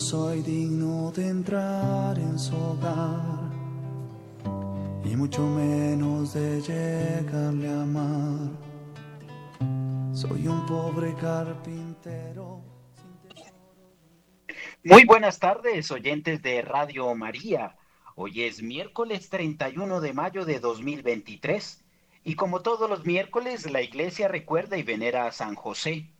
soy digno de entrar en su hogar, y mucho menos de llegarle a amar. Soy un pobre carpintero. Muy buenas tardes, oyentes de Radio María. Hoy es miércoles 31 de mayo de 2023 y como todos los miércoles la iglesia recuerda y venera a San José.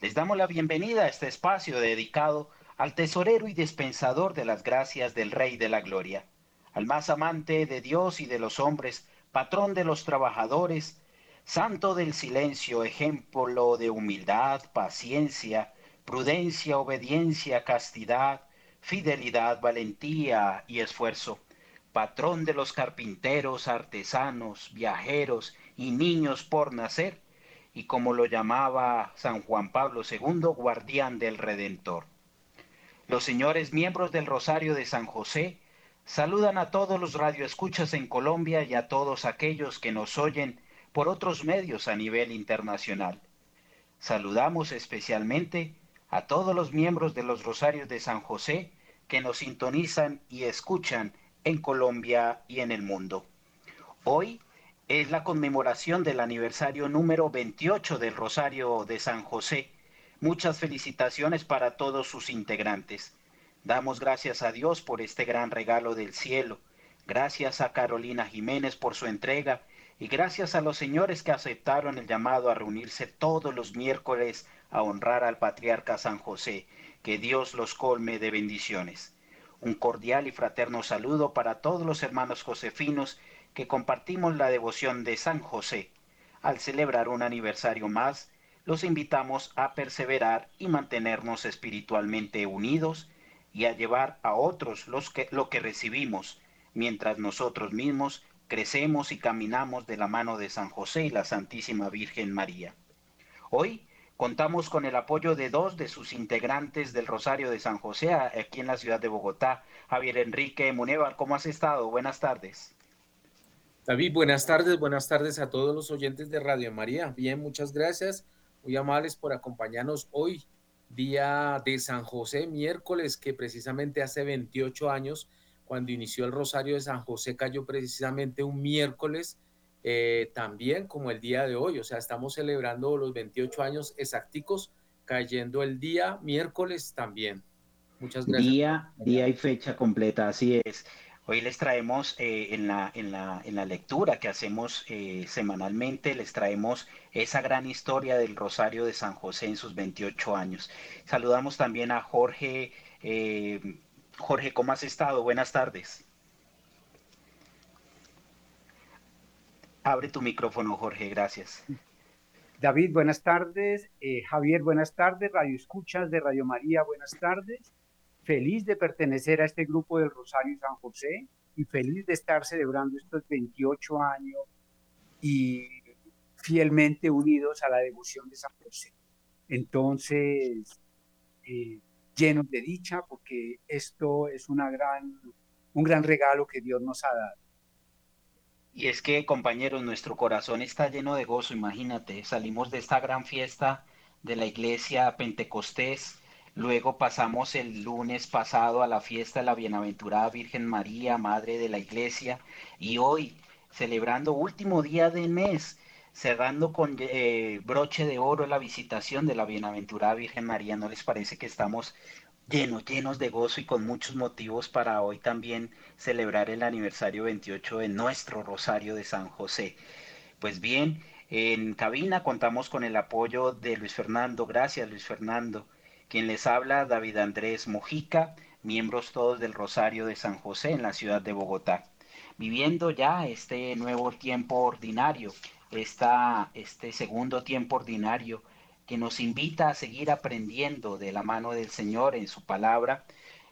Les damos la bienvenida a este espacio dedicado al tesorero y dispensador de las gracias del Rey de la Gloria, al más amante de Dios y de los hombres, patrón de los trabajadores, santo del silencio, ejemplo de humildad, paciencia, prudencia, obediencia, castidad, fidelidad, valentía y esfuerzo, patrón de los carpinteros, artesanos, viajeros y niños por nacer, y como lo llamaba San Juan Pablo II, guardián del Redentor. Los señores miembros del Rosario de San José saludan a todos los radioescuchas en Colombia y a todos aquellos que nos oyen por otros medios a nivel internacional. Saludamos especialmente a todos los miembros de los Rosarios de San José que nos sintonizan y escuchan en Colombia y en el mundo. Hoy es la conmemoración del aniversario número 28 del Rosario de San José. Muchas felicitaciones para todos sus integrantes. Damos gracias a Dios por este gran regalo del cielo. Gracias a Carolina Jiménez por su entrega y gracias a los señores que aceptaron el llamado a reunirse todos los miércoles a honrar al patriarca San José. Que Dios los colme de bendiciones. Un cordial y fraterno saludo para todos los hermanos josefinos que compartimos la devoción de San José. Al celebrar un aniversario más, los invitamos a perseverar y mantenernos espiritualmente unidos y a llevar a otros los que, lo que recibimos, mientras nosotros mismos crecemos y caminamos de la mano de San José y la Santísima Virgen María. Hoy contamos con el apoyo de dos de sus integrantes del Rosario de San José aquí en la ciudad de Bogotá. Javier Enrique Munevar, ¿cómo has estado? Buenas tardes. David, buenas tardes, buenas tardes a todos los oyentes de Radio María. Bien, muchas gracias. Muy amables por acompañarnos hoy, día de San José, miércoles, que precisamente hace 28 años cuando inició el Rosario de San José cayó precisamente un miércoles, eh, también como el día de hoy, o sea, estamos celebrando los 28 años exacticos, cayendo el día miércoles también. Muchas gracias. Día, día y fecha completa, así es. Hoy les traemos eh, en, la, en, la, en, la, lectura que hacemos eh, semanalmente, les traemos esa gran historia del Rosario de San José en sus 28 años. Saludamos también a Jorge Jorge, ¿cómo has estado? Buenas tardes. Abre tu micrófono, Jorge, gracias. David, buenas tardes. Eh, Javier, buenas tardes. Radio Escuchas de Radio María, buenas tardes. Feliz de pertenecer a este grupo del Rosario San José y feliz de estar celebrando estos 28 años y fielmente unidos a la devoción de San José. Entonces, eh, llenos de dicha, porque esto es una gran, un gran regalo que Dios nos ha dado. Y es que, compañeros, nuestro corazón está lleno de gozo, imagínate, salimos de esta gran fiesta de la iglesia Pentecostés, luego pasamos el lunes pasado a la fiesta de la Bienaventurada Virgen María, Madre de la Iglesia, y hoy, celebrando último día del mes, cerrando con eh, broche de oro la visitación de la bienaventurada Virgen María. ¿No les parece que estamos llenos, llenos de gozo y con muchos motivos para hoy también celebrar el aniversario 28 de nuestro Rosario de San José? Pues bien, en cabina contamos con el apoyo de Luis Fernando. Gracias, Luis Fernando. Quien les habla, David Andrés Mojica, miembros todos del Rosario de San José en la ciudad de Bogotá. Viviendo ya este nuevo tiempo ordinario, esta, este segundo tiempo ordinario que nos invita a seguir aprendiendo de la mano del Señor en su palabra,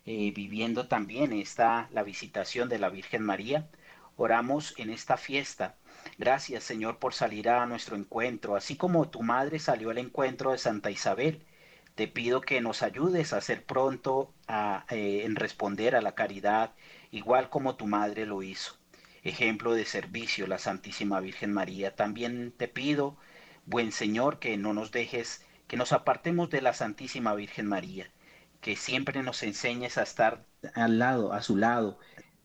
eh, viviendo también esta, la visitación de la Virgen María. Oramos en esta fiesta. Gracias Señor por salir a nuestro encuentro, así como tu madre salió al encuentro de Santa Isabel. Te pido que nos ayudes a ser pronto a, eh, en responder a la caridad, igual como tu madre lo hizo ejemplo de servicio, la Santísima Virgen María. También te pido, buen Señor, que no nos dejes, que nos apartemos de la Santísima Virgen María, que siempre nos enseñes a estar al lado, a su lado,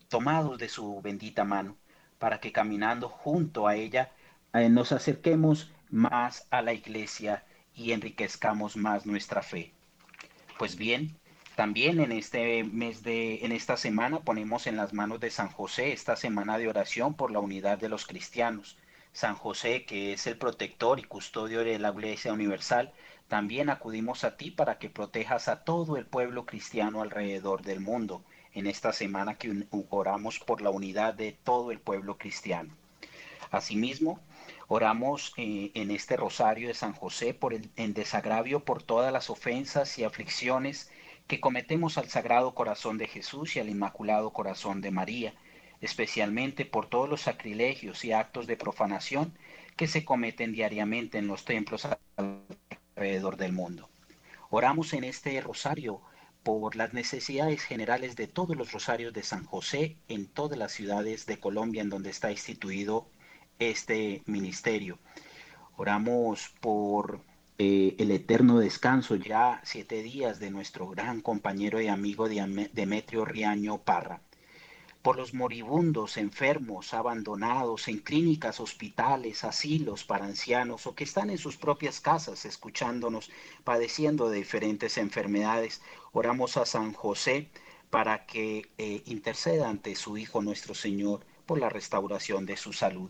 tomados de su bendita mano, para que caminando junto a ella eh, nos acerquemos más a la iglesia y enriquezcamos más nuestra fe. Pues bien, también en este mes de, en esta semana ponemos en las manos de San José esta semana de oración por la unidad de los cristianos. San José, que es el protector y custodio de la Iglesia Universal, también acudimos a ti para que protejas a todo el pueblo cristiano alrededor del mundo en esta semana que oramos por la unidad de todo el pueblo cristiano. Asimismo, oramos eh, en este rosario de San José por el, en desagravio por todas las ofensas y aflicciones que cometemos al Sagrado Corazón de Jesús y al Inmaculado Corazón de María, especialmente por todos los sacrilegios y actos de profanación que se cometen diariamente en los templos alrededor del mundo. Oramos en este rosario por las necesidades generales de todos los rosarios de San José en todas las ciudades de Colombia en donde está instituido este ministerio. Oramos por eh, el eterno descanso ya siete días de nuestro gran compañero y amigo Demetrio Riaño Parra por los moribundos, enfermos, abandonados en clínicas, hospitales, asilos para ancianos o que están en sus propias casas escuchándonos, padeciendo de diferentes enfermedades. Oramos a San José para que eh, interceda ante su Hijo nuestro Señor por la restauración de su salud.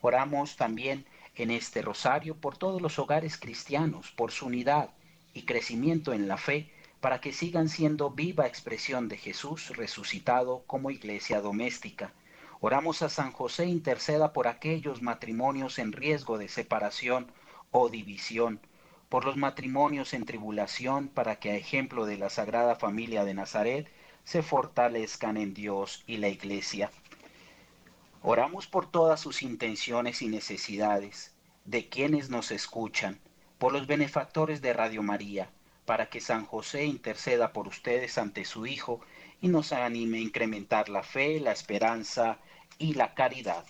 Oramos también en este rosario por todos los hogares cristianos, por su unidad y crecimiento en la fe, para que sigan siendo viva expresión de Jesús resucitado como iglesia doméstica. Oramos a San José interceda por aquellos matrimonios en riesgo de separación o división, por los matrimonios en tribulación, para que a ejemplo de la Sagrada Familia de Nazaret se fortalezcan en Dios y la iglesia. Oramos por todas sus intenciones y necesidades, de quienes nos escuchan, por los benefactores de Radio María, para que San José interceda por ustedes ante su Hijo y nos anime a incrementar la fe, la esperanza y la caridad.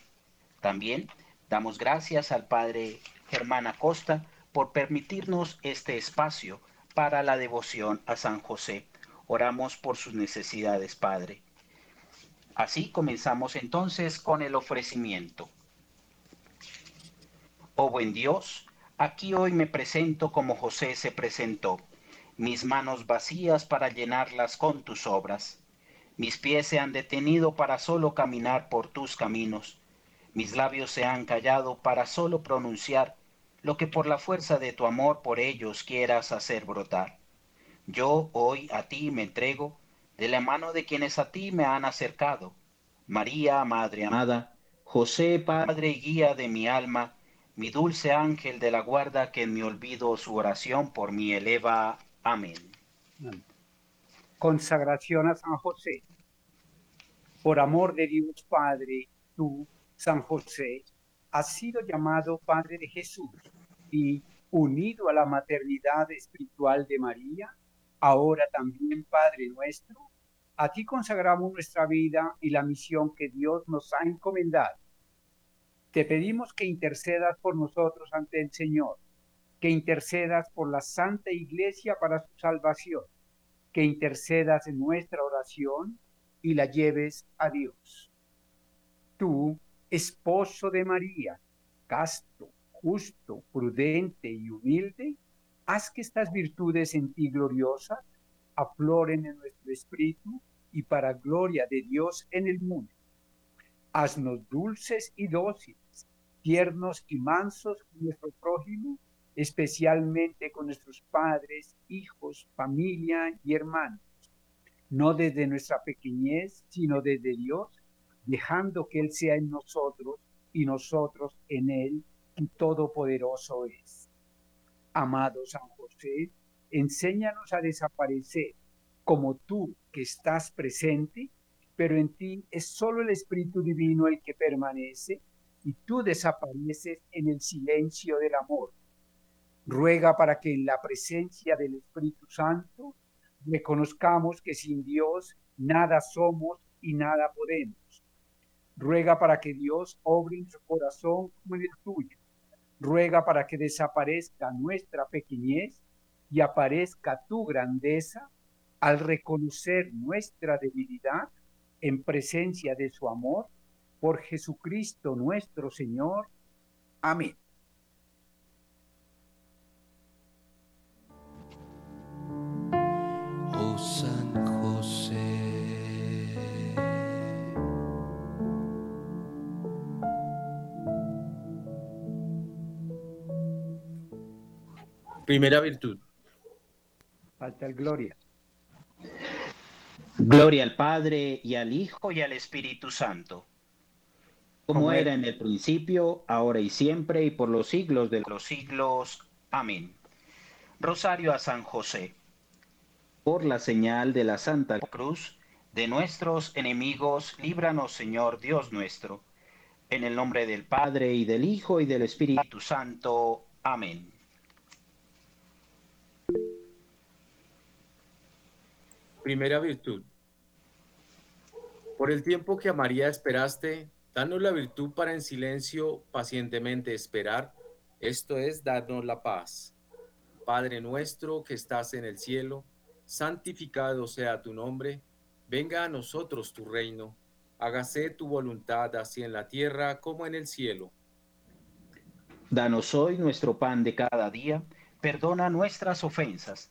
También damos gracias al Padre Germán Acosta por permitirnos este espacio para la devoción a San José. Oramos por sus necesidades, Padre. Así comenzamos entonces con el ofrecimiento. Oh buen Dios, aquí hoy me presento como José se presentó mis manos vacías para llenarlas con tus obras. Mis pies se han detenido para solo caminar por tus caminos. Mis labios se han callado para solo pronunciar lo que por la fuerza de tu amor por ellos quieras hacer brotar. Yo hoy a ti me entrego de la mano de quienes a ti me han acercado. María, Madre amada, José, Padre guía de mi alma, mi dulce ángel de la guarda que en mi olvido su oración por mí eleva. Amén. Consagración a San José. Por amor de Dios Padre, tú, San José, has sido llamado Padre de Jesús y unido a la maternidad espiritual de María, ahora también Padre nuestro, a ti consagramos nuestra vida y la misión que Dios nos ha encomendado. Te pedimos que intercedas por nosotros ante el Señor que intercedas por la Santa Iglesia para su salvación, que intercedas en nuestra oración y la lleves a Dios. Tú, esposo de María, casto, justo, prudente y humilde, haz que estas virtudes en ti gloriosas afloren en nuestro espíritu y para gloria de Dios en el mundo. Haznos dulces y dóciles, tiernos y mansos con nuestro prójimo especialmente con nuestros padres, hijos, familia y hermanos, no desde nuestra pequeñez, sino desde Dios, dejando que Él sea en nosotros y nosotros en Él, y todopoderoso es. Amado San José, enséñanos a desaparecer como tú que estás presente, pero en ti es solo el Espíritu Divino el que permanece y tú desapareces en el silencio del amor Ruega para que en la presencia del Espíritu Santo reconozcamos que sin Dios nada somos y nada podemos. Ruega para que Dios obre en su corazón como en el tuyo. Ruega para que desaparezca nuestra pequeñez y aparezca tu grandeza al reconocer nuestra debilidad en presencia de su amor, por Jesucristo nuestro Señor. Amén. Oh San José. Primera virtud. Falta el gloria. Gloria al Padre y al Hijo y al Espíritu Santo, como era en el principio, ahora y siempre, y por los siglos de los siglos. Amén. Rosario a San José. Por la señal de la Santa Cruz, de nuestros enemigos, líbranos, Señor Dios nuestro. En el nombre del Padre y del Hijo y del Espíritu Santo. Amén. Primera virtud. Por el tiempo que a María esperaste, danos la virtud para en silencio pacientemente esperar, esto es, darnos la paz. Padre nuestro que estás en el cielo, santificado sea tu nombre, venga a nosotros tu reino, hágase tu voluntad así en la tierra como en el cielo. Danos hoy nuestro pan de cada día, perdona nuestras ofensas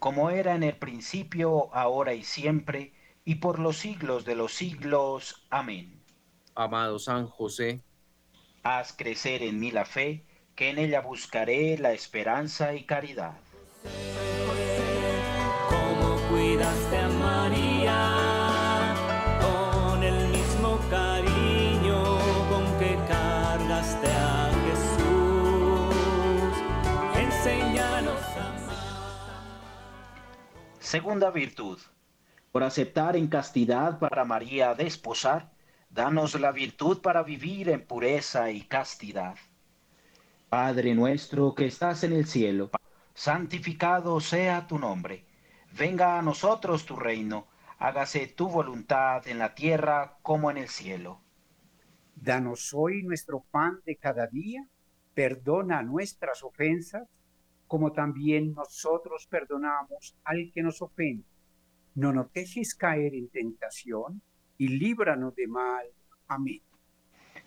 como era en el principio, ahora y siempre, y por los siglos de los siglos. Amén. Amado San José, haz crecer en mí la fe, que en ella buscaré la esperanza y caridad. Segunda virtud. Por aceptar en castidad para María desposar, danos la virtud para vivir en pureza y castidad. Padre nuestro que estás en el cielo, santificado sea tu nombre. Venga a nosotros tu reino, hágase tu voluntad en la tierra como en el cielo. Danos hoy nuestro pan de cada día, perdona nuestras ofensas como también nosotros perdonamos al que nos ofende. No nos dejes caer en tentación y líbranos de mal. Amén.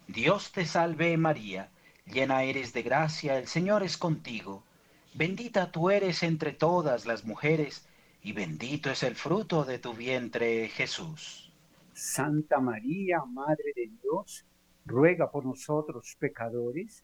Dios te salve María, llena eres de gracia, el Señor es contigo. Bendita tú eres entre todas las mujeres, y bendito es el fruto de tu vientre, Jesús. Santa María, Madre de Dios, ruega por nosotros pecadores,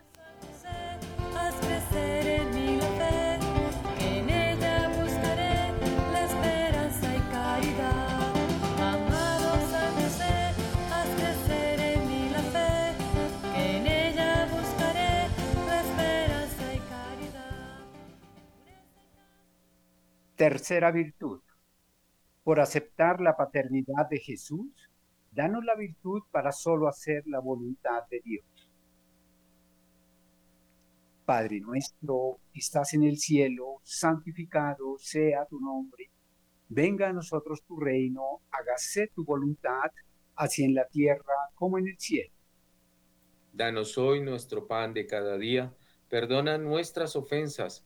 Tercera virtud. Por aceptar la paternidad de Jesús, danos la virtud para solo hacer la voluntad de Dios. Padre nuestro, estás en el cielo, santificado sea tu nombre. Venga a nosotros tu reino, hágase tu voluntad, así en la tierra como en el cielo. Danos hoy nuestro pan de cada día, perdona nuestras ofensas,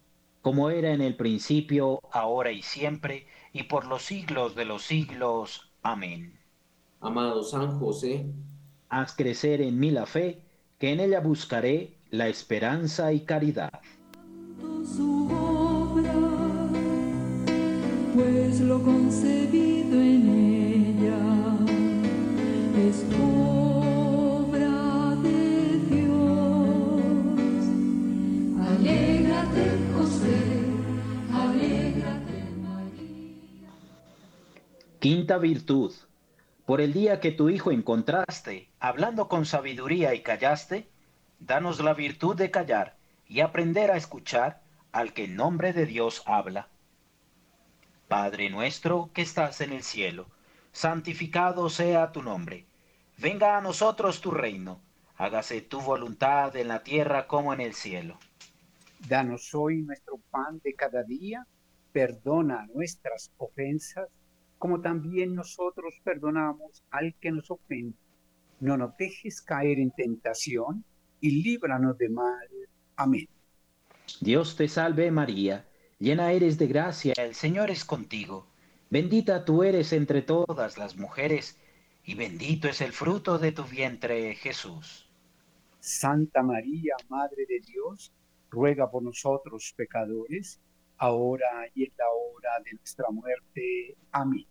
Como era en el principio, ahora y siempre, y por los siglos de los siglos. Amén. Amado San José, Haz crecer en mí la fe, que en ella buscaré la esperanza y caridad. su obra, pues lo concebido en ella es Quinta virtud. Por el día que tu Hijo encontraste, hablando con sabiduría y callaste, danos la virtud de callar y aprender a escuchar al que en nombre de Dios habla. Padre nuestro que estás en el cielo, santificado sea tu nombre. Venga a nosotros tu reino. Hágase tu voluntad en la tierra como en el cielo. Danos hoy nuestro pan de cada día, perdona nuestras ofensas, como también nosotros perdonamos al que nos ofende. No nos dejes caer en tentación y líbranos de mal. Amén. Dios te salve María, llena eres de gracia, el Señor es contigo. Bendita tú eres entre todas las mujeres, y bendito es el fruto de tu vientre, Jesús. Santa María, Madre de Dios, ruega por nosotros pecadores, ahora y en la hora de nuestra muerte. Amén.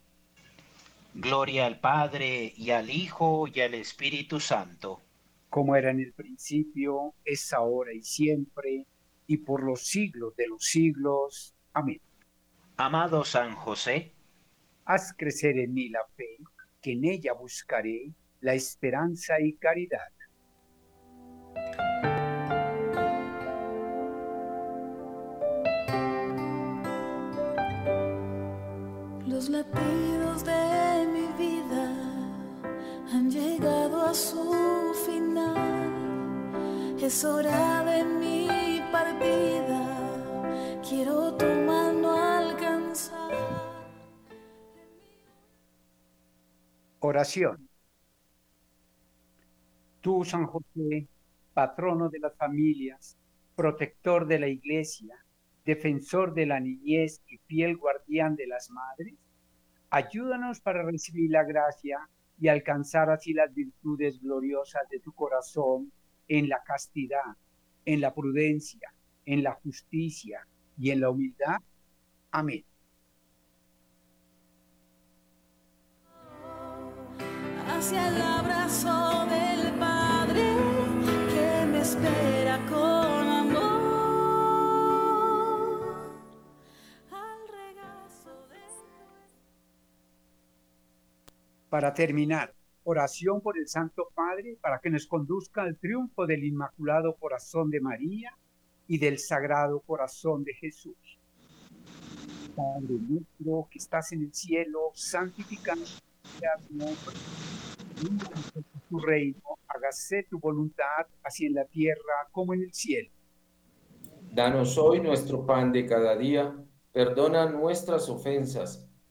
Gloria al Padre y al Hijo y al Espíritu Santo. Como era en el principio, es ahora y siempre, y por los siglos de los siglos. Amén. Amado San José, Haz crecer en mí la fe, que en ella buscaré la esperanza y caridad. Los latidos de su final. Es hora de mi. Quiero tu mano alcanzar. Oración. Tú, San José, patrono de las familias, protector de la iglesia, defensor de la niñez y fiel guardián de las madres, ayúdanos para recibir la gracia y alcanzar así las virtudes gloriosas de tu corazón en la castidad, en la prudencia, en la justicia y en la humildad. Amén. hacia el abrazo del Padre que me espera con Para terminar, oración por el Santo Padre para que nos conduzca al triunfo del Inmaculado Corazón de María y del Sagrado Corazón de Jesús. Padre nuestro que estás en el cielo, santificado sea tu nombre. Tu reino, hágase tu voluntad, así en la tierra como en el cielo. Danos hoy nuestro pan de cada día, perdona nuestras ofensas,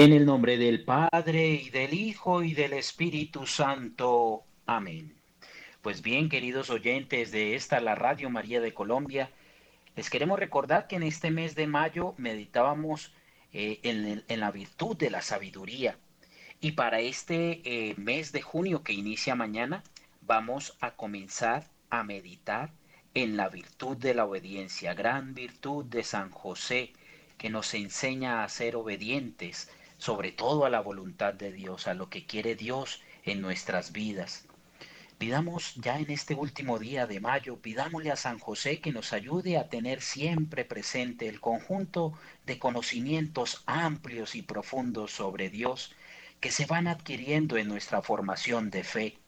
En el nombre del Padre y del Hijo y del Espíritu Santo. Amén. Pues bien, queridos oyentes de esta, la Radio María de Colombia, les queremos recordar que en este mes de mayo meditábamos eh, en, la virtud de la sabiduría. Y para este eh, mes de junio que inicia mañana, vamos a comenzar a meditar en la virtud de la obediencia, gran virtud de San José, que nos enseña a ser obedientes, sobre todo a la voluntad de Dios, a lo que quiere Dios en nuestras vidas. Pidamos ya en este último día de mayo, pidámosle a San José que nos ayude a tener siempre presente el conjunto de conocimientos amplios y profundos sobre Dios que se van adquiriendo en nuestra formación de fe,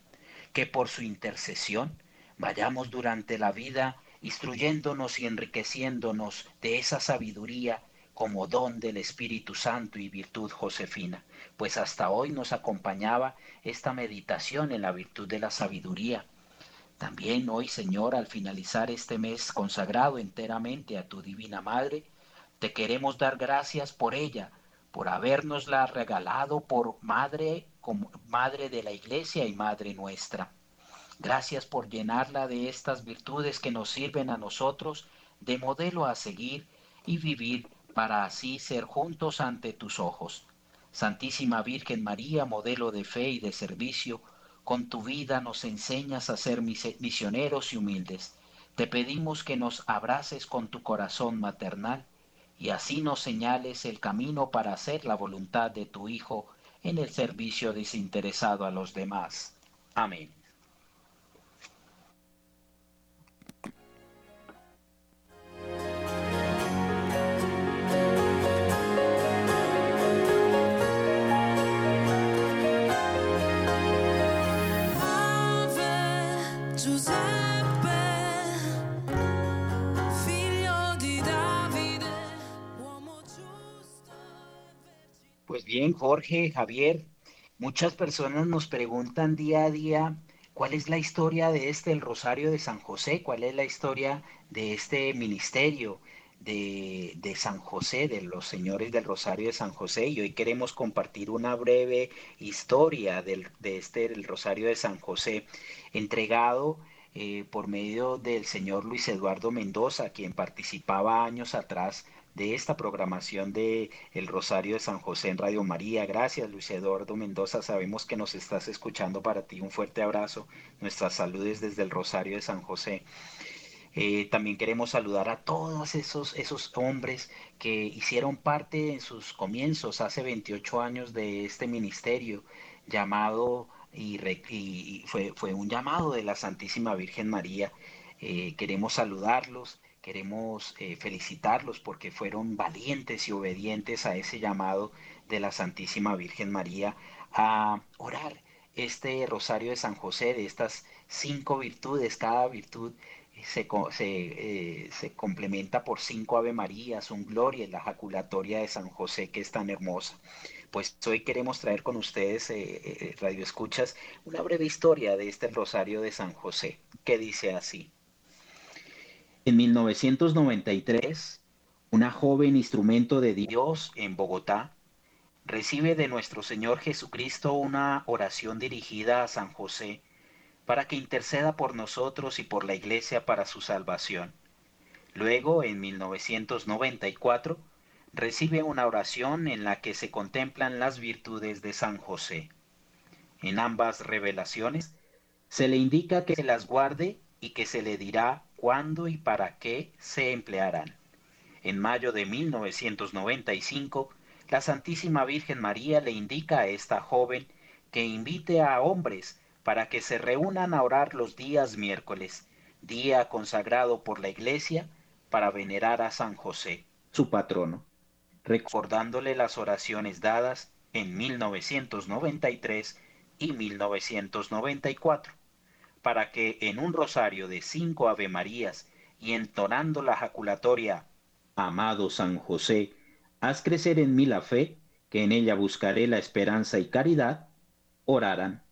que por su intercesión vayamos durante la vida instruyéndonos y enriqueciéndonos de esa sabiduría como don del Espíritu Santo y virtud josefina, pues hasta hoy nos acompañaba esta meditación en la virtud de la sabiduría. También hoy, Señor, al finalizar este mes consagrado enteramente a tu Divina Madre, te queremos dar gracias por ella, por habernosla regalado por madre, como madre de la Iglesia y madre nuestra. Gracias por llenarla de estas virtudes que nos sirven a nosotros de modelo a seguir y vivir para así ser juntos ante tus ojos. Santísima Virgen María, modelo de fe y de servicio, con tu vida nos enseñas a ser misioneros y humildes. Te pedimos que nos abraces con tu corazón maternal y así nos señales el camino para hacer la voluntad de tu Hijo en el servicio desinteresado a los demás. Amén. Bien, Jorge, Javier, muchas personas nos preguntan día a día cuál es la historia de este, el Rosario de San José, cuál es la historia de este ministerio de, de San José, de los señores del Rosario de San José, y hoy queremos compartir una breve historia del, de este, el Rosario de San José, entregado eh, por medio del señor Luis Eduardo Mendoza, quien participaba años atrás de esta programación de El Rosario de San José en Radio María. Gracias, Luis Eduardo Mendoza. Sabemos que nos estás escuchando. Para ti un fuerte abrazo. Nuestras saludes desde el Rosario de San José. Eh, también queremos saludar a todos esos, esos hombres que hicieron parte en sus comienzos, hace 28 años, de este ministerio llamado y, fue, fue un llamado de la Santísima Virgen María. Eh, queremos saludarlos, queremos eh, felicitarlos porque fueron valientes y obedientes a ese llamado de la Santísima Virgen María a orar este rosario de San José, de estas cinco virtudes, cada virtud se, co- se, eh, se complementa por cinco Ave Marías, un Gloria la jaculatoria de San José que es tan hermosa. Pues hoy queremos traer con ustedes, eh, eh, Radio Escuchas, una breve historia de este Rosario de San José, que dice así. En 1993, una joven instrumento de Dios en Bogotá recibe de nuestro Señor Jesucristo una oración dirigida a San José para que interceda por nosotros y por la Iglesia para su salvación. Luego, en 1994, recibe una oración en la que se contemplan las virtudes de San José. En ambas revelaciones se le indica que se las guarde y que se le dirá cuándo y para qué se emplearán. En mayo de 1995, la Santísima Virgen María le indica a esta joven que invite a hombres para que se reúnan a orar los días miércoles, día consagrado por la Iglesia para venerar a San José, su patrono, recordándole las oraciones dadas en 1993 y 1994, para que en un rosario de cinco Ave Marías y entonando la jaculatoria Amado San José, haz crecer en mí la fe, que en ella buscaré la esperanza y caridad, oraran.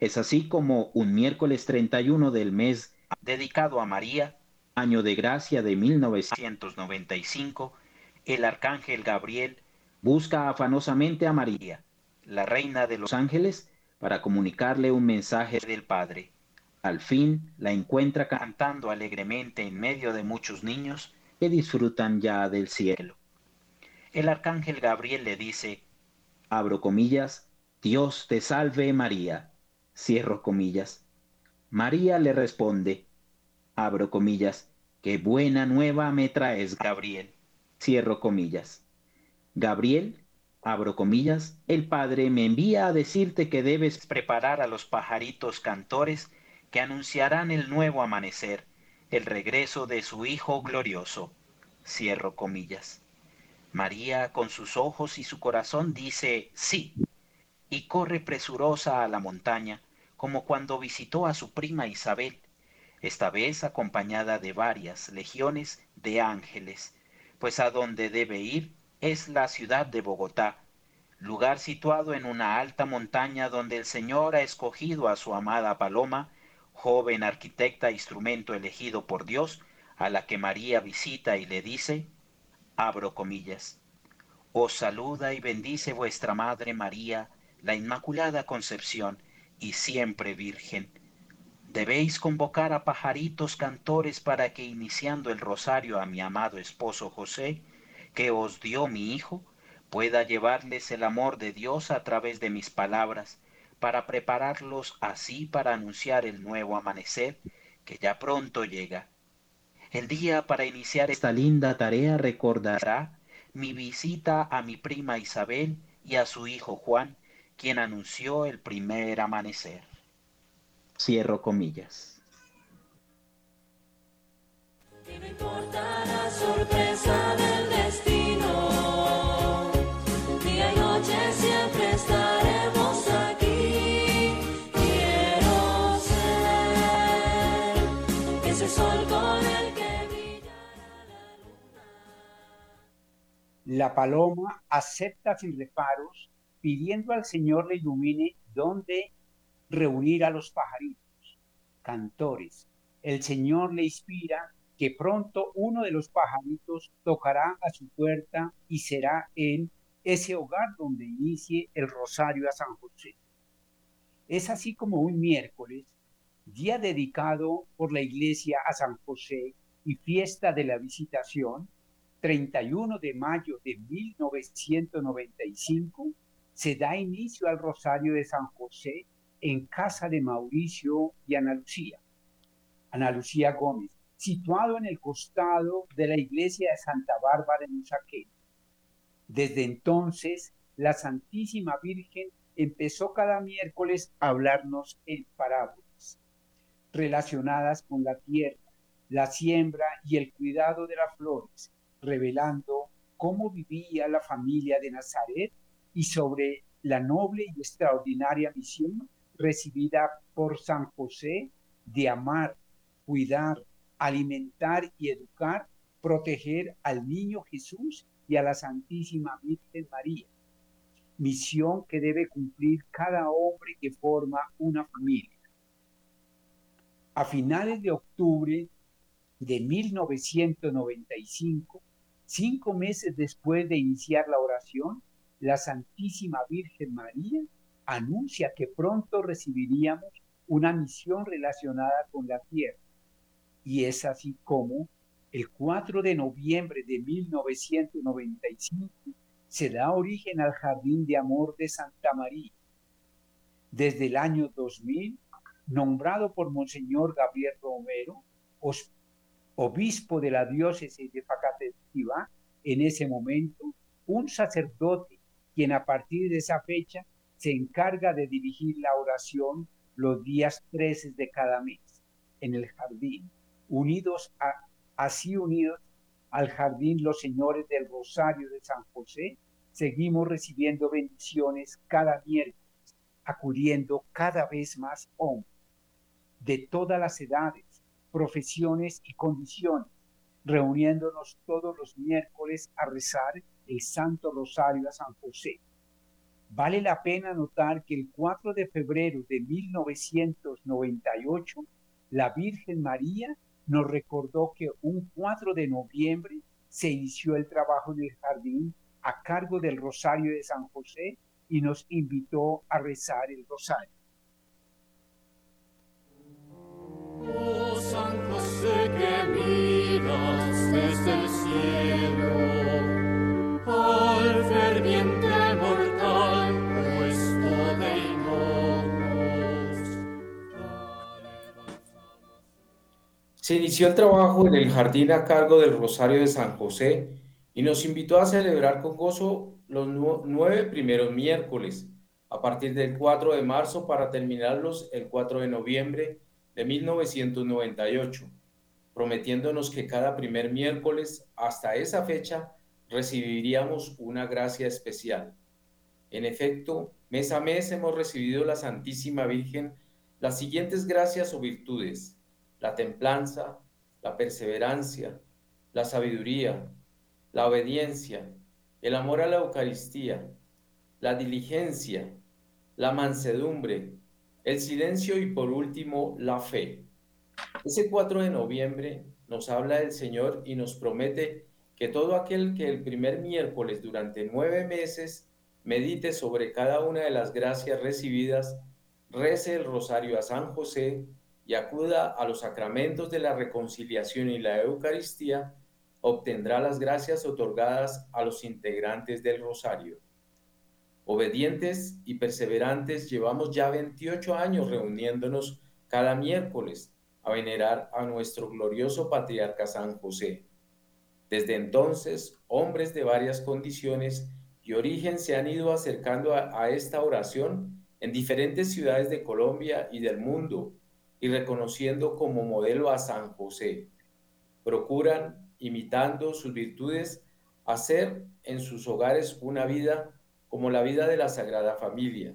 Es así como un miércoles 31 del mes dedicado a María, año de gracia de 1995, el arcángel Gabriel busca afanosamente a María, la reina de los ángeles, para comunicarle un mensaje del Padre. Al fin la encuentra cantando alegremente en medio de muchos niños que disfrutan ya del cielo. El arcángel Gabriel le dice, abro comillas, Dios te salve María, cierro comillas. María le responde, abro comillas, qué buena nueva me traes, Gabriel, cierro comillas. Gabriel, abro comillas, el Padre me envía a decirte que debes preparar a los pajaritos cantores que anunciarán el nuevo amanecer, el regreso de su Hijo glorioso, cierro comillas. María, con sus ojos y su corazón, dice sí, y corre presurosa a la montaña, como cuando visitó a su prima Isabel, esta vez acompañada de varias legiones de ángeles, pues a donde debe ir es la ciudad de Bogotá, lugar situado en una alta montaña donde el Señor ha escogido a su amada Paloma, joven arquitecta instrumento elegido por Dios, a la que María visita y le dice, abro comillas, os saluda y bendice vuestra Madre María, la Inmaculada Concepción, y siempre Virgen. Debéis convocar a pajaritos cantores para que iniciando el rosario a mi amado esposo José, que os dio mi Hijo, pueda llevarles el amor de Dios a través de mis palabras, para prepararlos así para anunciar el nuevo amanecer que ya pronto llega. El día para iniciar esta linda tarea recordará mi visita a mi prima Isabel y a su hijo Juan, quien anunció el primer amanecer. Cierro comillas. No importa la sorpresa del La paloma acepta sin reparos, pidiendo al Señor le ilumine dónde reunir a los pajaritos, cantores. El Señor le inspira que pronto uno de los pajaritos tocará a su puerta y será en ese hogar donde inicie el rosario a San José. Es así como un miércoles, día dedicado por la iglesia a San José y fiesta de la visitación, 31 de mayo de 1995, se da inicio al rosario de San José en casa de Mauricio y Ana Lucía. Ana Lucía Gómez, situado en el costado de la iglesia de Santa Bárbara en Usaquén. Desde entonces, la Santísima Virgen empezó cada miércoles a hablarnos en parábolas relacionadas con la tierra, la siembra y el cuidado de las flores, revelando cómo vivía la familia de Nazaret y sobre la noble y extraordinaria misión recibida por San José de amar, cuidar, alimentar y educar, proteger al niño Jesús y a la Santísima Virgen María. Misión que debe cumplir cada hombre que forma una familia. A finales de octubre de 1995, cinco meses después de iniciar la oración, la Santísima Virgen María anuncia que pronto recibiríamos una misión relacionada con la tierra. Y es así como el 4 de noviembre de 1995 se da origen al Jardín de Amor de Santa María. Desde el año 2000, nombrado por Monseñor Gabriel Romero, obispo de la diócesis de En ese momento, un sacerdote quien a partir de esa fecha se encarga de dirigir la oración los días 13 de cada mes en el jardín, unidos a, así unidos al jardín los señores del Rosario de San José, seguimos recibiendo bendiciones cada miércoles, acudiendo cada vez más hombres de todas las edades, profesiones y condiciones, reuniéndonos todos los miércoles a rezar el Santo Rosario a San José. Vale la pena notar que el 4 de febrero de 1998, la Virgen María nos recordó que un 4 de noviembre se inició el trabajo en el jardín a cargo del Rosario de San José y nos invitó a rezar el Rosario. Se inició el trabajo en el jardín a cargo del Rosario de San José y nos invitó a celebrar con gozo los nu- nueve primeros miércoles, a partir del 4 de marzo para terminarlos el 4 de noviembre de 1998, prometiéndonos que cada primer miércoles hasta esa fecha recibiríamos una gracia especial. En efecto, mes a mes hemos recibido la Santísima Virgen las siguientes gracias o virtudes, la templanza, la perseverancia, la sabiduría, la obediencia, el amor a la Eucaristía, la diligencia, la mansedumbre, el silencio y por último la fe. Ese 4 de noviembre nos habla el Señor y nos promete que todo aquel que el primer miércoles durante nueve meses medite sobre cada una de las gracias recibidas, rece el rosario a San José acuda a los sacramentos de la reconciliación y la Eucaristía, obtendrá las gracias otorgadas a los integrantes del rosario. Obedientes y perseverantes, llevamos ya 28 años reuniéndonos cada miércoles a venerar a nuestro glorioso patriarca San José. Desde entonces, hombres de varias condiciones y origen se han ido acercando a, esta oración en diferentes ciudades de Colombia y del mundo y reconociendo como modelo a San José. Procuran, imitando sus virtudes, hacer en sus hogares una vida como la vida de la Sagrada Familia.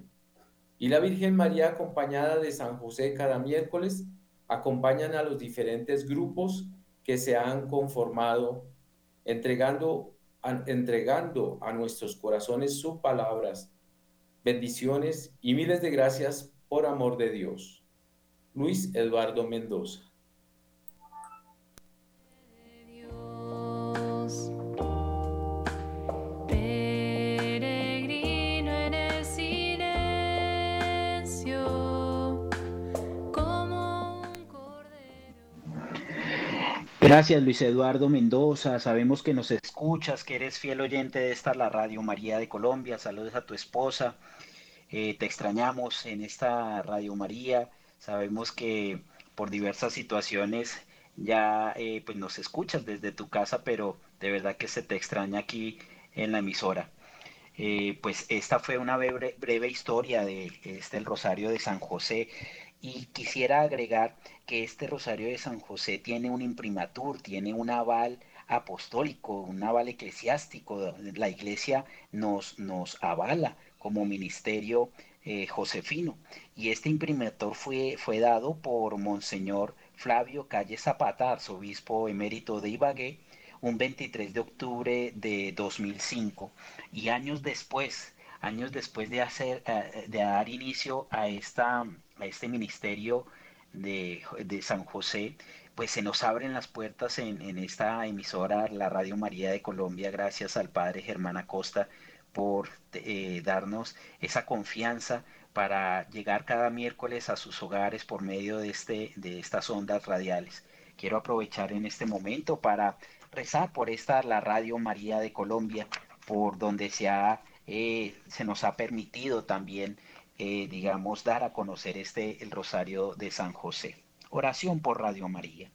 Y la Virgen María, acompañada de San José cada miércoles, acompañan a los diferentes grupos que se han conformado, entregando entregando a nuestros corazones sus palabras, bendiciones y miles de gracias por amor de Dios. Luis Eduardo Mendoza. Gracias Luis Eduardo Mendoza, sabemos que nos escuchas, que eres fiel oyente de esta la Radio María de Colombia, saludos a tu esposa, eh, te extrañamos en esta Radio María, sabemos que por diversas situaciones ya eh, pues nos escuchas desde tu casa, pero de verdad que se te extraña aquí en la emisora. Eh, pues esta fue una breve, breve historia de este el Rosario de San José y quisiera agregar que este Rosario de San José tiene un imprimatur, tiene un aval apostólico, un aval eclesiástico. La iglesia nos, nos avala como ministerio eh, josefino. Y este imprimatur fue, fue dado por Monseñor Flavio Calle Zapata, arzobispo emérito de Ibagué, un 23 de octubre de 2005. Y años después, años después de, hacer, eh, de dar inicio a esta este ministerio de, de, San José, pues se nos abren las puertas en, en, esta emisora, la Radio María de Colombia, gracias al Padre Germán Acosta por eh, darnos esa confianza para llegar cada miércoles a sus hogares por medio de, este, de estas ondas radiales. Quiero aprovechar en este momento para rezar por esta, la Radio María de Colombia, por donde se, ha, eh, se nos ha permitido también eh, digamos, dar a conocer este, el Rosario de San José. Oración por Radio María.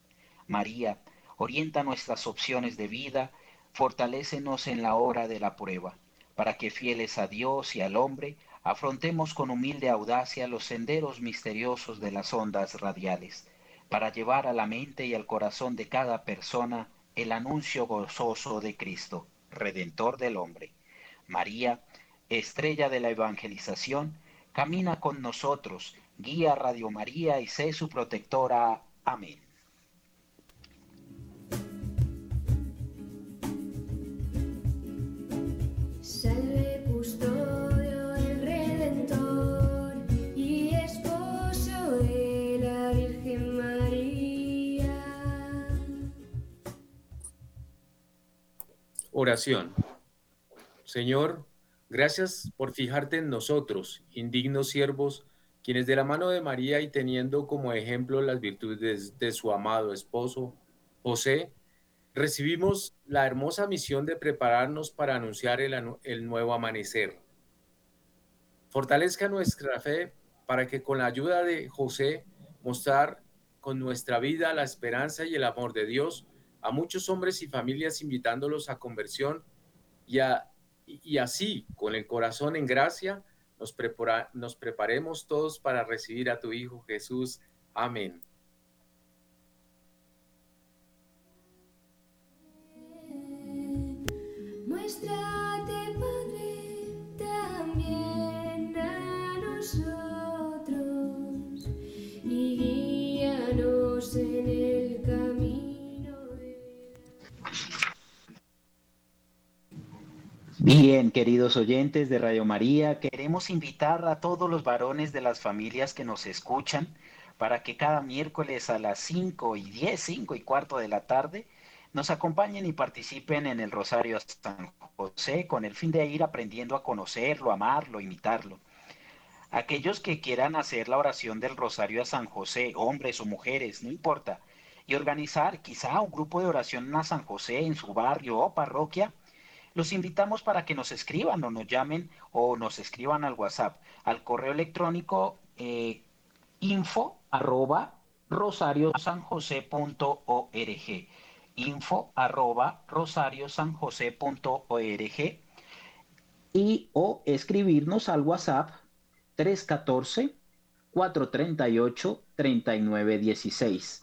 María, orienta nuestras opciones de vida, fortalécenos en la hora de la prueba, para que fieles a Dios y al hombre, afrontemos con humilde audacia los senderos misteriosos de las ondas radiales, para llevar a la mente y al corazón de cada persona el anuncio gozoso de Cristo, Redentor del hombre. María, estrella de la evangelización, Camina con nosotros, guía Radio María y sé su protectora. Amén. Oración. Señor, Gracias por fijarte en nosotros, indignos siervos, quienes de la mano de María y teniendo como ejemplo las virtudes de su amado esposo, José, recibimos la hermosa misión de prepararnos para anunciar el, el nuevo amanecer. Fortalezca nuestra fe para que con la ayuda de José mostrar con nuestra vida la esperanza y el amor de Dios a muchos hombres y familias invitándolos a conversión y a y, así, con el corazón en gracia, nos, prepara, nos preparemos todos para recibir a tu Hijo Jesús. Amén. Muéstrate, Padre, también a nosotros Bien, queridos oyentes de Radio María, queremos invitar a todos los varones de las familias que nos escuchan para que cada miércoles a las 5 y 10, 5 y cuarto de la tarde nos acompañen y participen en el Rosario San José con el fin de ir aprendiendo a conocerlo, amarlo, imitarlo. Aquellos que quieran hacer la oración del Rosario a San José, hombres o mujeres, no importa, y organizar quizá un grupo de oración a San José en su barrio o parroquia, los invitamos para que nos escriban o nos llamen o nos escriban al WhatsApp, al correo electrónico eh, info arroba rosariosanjose.org info arroba rosariosanjose.org y o escribirnos al WhatsApp 314 438 3916.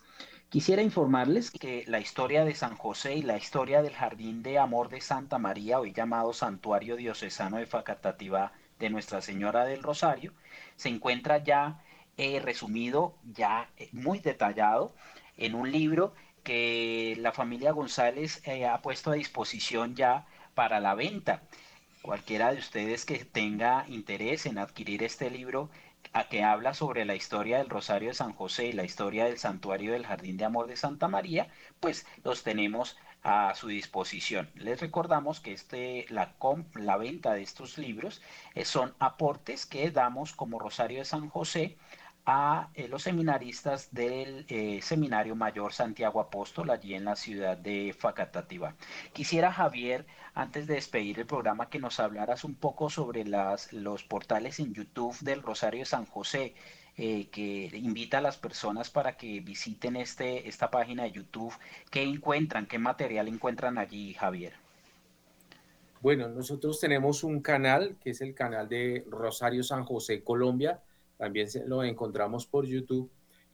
Quisiera informarles que la historia de San José y la historia del Jardín de Amor de Santa María, hoy llamado Santuario Diocesano de Facatativá de Nuestra Señora del Rosario, se encuentra ya eh, resumido, ya eh, muy detallado en un libro que la familia González eh, ha puesto a disposición ya para la venta. Cualquiera de ustedes que tenga interés en adquirir este libro a que habla sobre la historia del Rosario de San José y la historia del Santuario del Jardín de Amor de Santa María, pues los tenemos a su disposición. Les recordamos que este, la, la venta de estos libros eh, son aportes que damos como Rosario de San José a eh, los seminaristas del eh, Seminario Mayor Santiago Apóstol allí en la ciudad de Facatativá. Quisiera, Javier, antes de despedir el programa, que nos hablaras un poco sobre las, los portales en YouTube del Rosario de San José, eh, que invita a las personas para que visiten este, esta página de YouTube. ¿Qué encuentran? ¿Qué material encuentran allí, Javier? Bueno, nosotros tenemos un canal que es el canal de Rosario San José Colombia también lo encontramos por YouTube.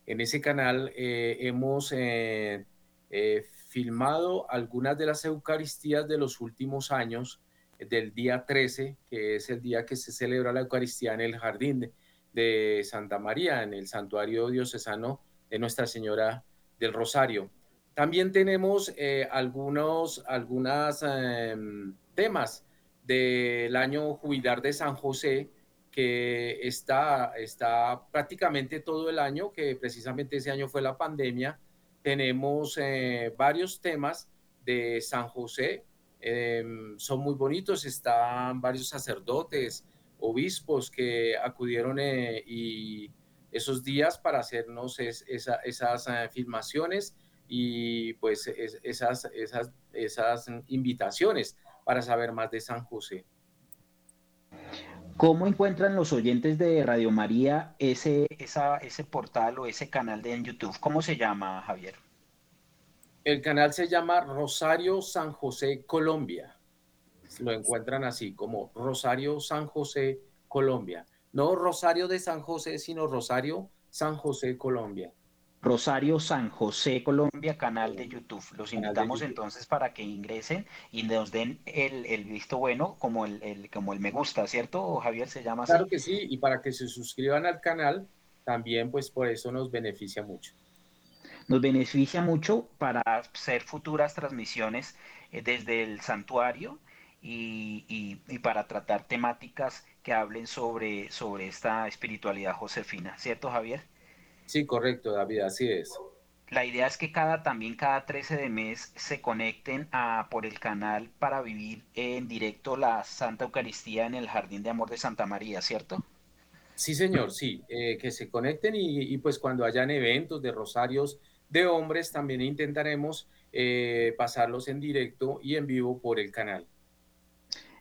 En ese canal eh, hemos eh, eh, filmado algunas de las Eucaristías de los últimos años, del día 13, que es el día que se celebra la Eucaristía en el Jardín de, Santa María, en el Santuario Diocesano de Nuestra Señora del Rosario. También tenemos algunos algunas, em, temas del año jubilar de San José, que está, está prácticamente todo el año, que precisamente ese año fue la pandemia. Tenemos eh, varios temas de San José, em, son muy bonitos, están varios sacerdotes, obispos que acudieron eh, y esos días para hacernos esas eh, filmaciones y pues esas, esas, esas invitaciones para saber más de San José. ¿Cómo encuentran los oyentes de Radio María ese, ese portal o ese canal de en YouTube? ¿Cómo se llama, Javier? El canal se llama Rosario San José Colombia. Lo encuentran así, como Rosario San José Colombia. No Rosario de San José, sino Rosario San José Colombia. Rosario San José Colombia, canal de YouTube. Los invitamos entonces para que ingresen y nos den el, el visto bueno como el, el, como el me gusta, ¿cierto, Javier? Se llama así. Claro que sí, y para que se suscriban al canal, también pues por eso nos beneficia mucho. Nos beneficia mucho para hacer futuras transmisiones eh, desde el santuario y, y, y, para tratar temáticas que hablen sobre, sobre esta espiritualidad josefina, ¿cierto, Javier? Sí, correcto, David, así es. La idea es que cada también cada 13 de mes se conecten a, por el canal para vivir en directo la Santa Eucaristía en el Jardín de Amor de Santa María, ¿cierto? Sí, señor, sí, eh, que se conecten y, y, pues cuando hayan eventos de rosarios de hombres también intentaremos eh, pasarlos en directo y en vivo por el canal.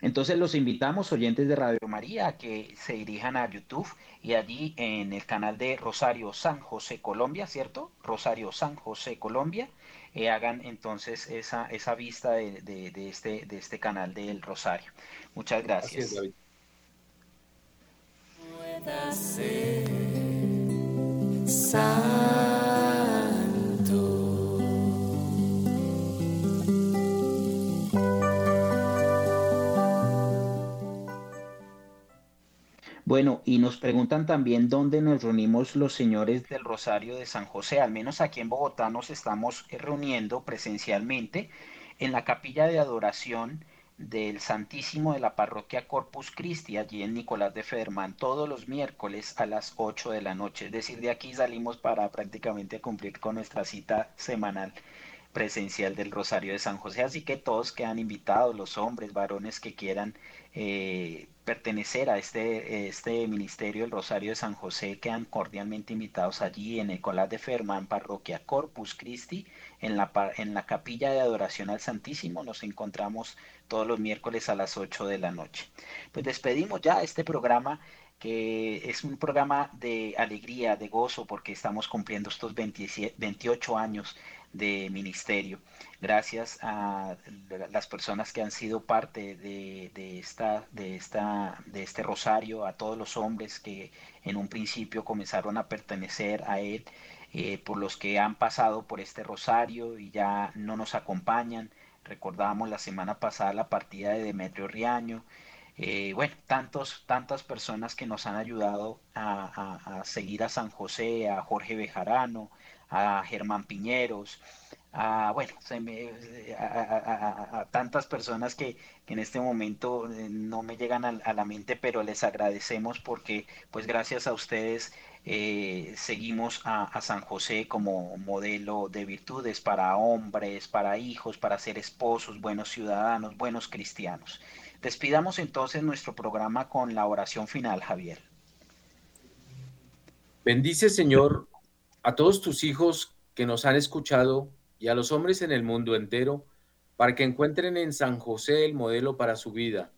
Entonces los invitamos, oyentes de Radio María, a que se dirijan a YouTube y allí en el canal de Rosario San José Colombia, ¿cierto? Rosario San José Colombia, eh, hagan entonces esa, esa vista de, de, de, este, de este canal del Rosario. Muchas gracias. Es, Pueda Bueno, y nos preguntan también dónde nos reunimos los señores del Rosario de San José. Al menos aquí en Bogotá nos estamos reuniendo presencialmente en la capilla de adoración del Santísimo de la parroquia Corpus Christi, allí en Nicolás de Federman, todos los miércoles a las 8 de la noche. Es decir, de aquí salimos para prácticamente cumplir con nuestra cita semanal presencial del Rosario de San José. Así que todos quedan invitados, los hombres, varones que quieran eh, pertenecer a este, este ministerio del Rosario de San José, quedan cordialmente invitados allí en Nicolás de Ferman, parroquia Corpus Christi, en la, en la capilla de adoración al Santísimo. Nos encontramos todos los miércoles a las 8 de la noche. Pues despedimos ya este programa que es un programa de alegría, de gozo, porque estamos cumpliendo estos 27, 28 años de ministerio. Gracias a las personas que han sido parte de, de, esta, de, esta, de este rosario, a todos los hombres que en un principio comenzaron a pertenecer a él, eh, por los que han pasado por este rosario y ya no nos acompañan. Recordamos la semana pasada la partida de Demetrio Riaño. Eh, bueno, tantos, tantas personas que nos han ayudado a, a seguir a San José, a Jorge Bejarano, a Germán Piñeros, a, bueno, a, tantas personas que, que, en este momento eh, no me llegan a, la mente, pero les agradecemos porque pues gracias a ustedes eh, seguimos a, San José como modelo de virtudes para hombres, para hijos, para ser esposos, buenos ciudadanos, buenos cristianos. Despidamos entonces nuestro programa con la oración final, Javier. Bendice, Señor, a todos tus hijos que nos han escuchado y a los hombres en el mundo entero, para que encuentren en San José el modelo para su vida.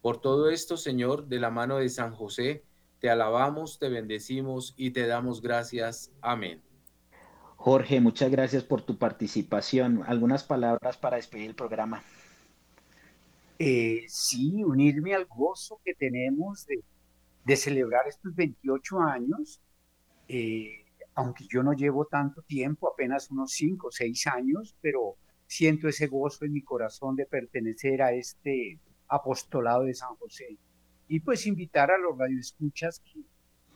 Por todo esto, Señor, de la mano de San José, te alabamos, te bendecimos y te damos gracias. Amén. Jorge, muchas gracias por tu participación. ¿Algunas palabras para despedir el programa? Eh, sí, unirme al gozo que tenemos de, de celebrar estos 28 años. Eh, aunque yo no llevo tanto tiempo, apenas unos cinco o seis años, pero siento ese gozo en mi corazón de pertenecer a este apostolado de San José. Y pues invitar a los radioescuchas que,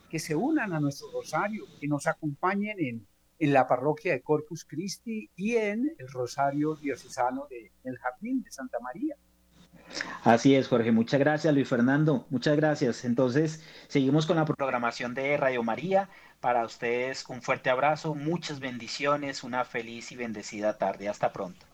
que se unan a nuestro rosario, que nos acompañen en, en la parroquia de Corpus Christi y en el rosario diocesano del de, Jardín de Santa María. Así es, Jorge. Muchas gracias, Luis Fernando. Muchas gracias. Entonces, seguimos con la programación de Radio María. Para ustedes un fuerte abrazo, muchas bendiciones, una feliz y bendecida tarde. Hasta pronto.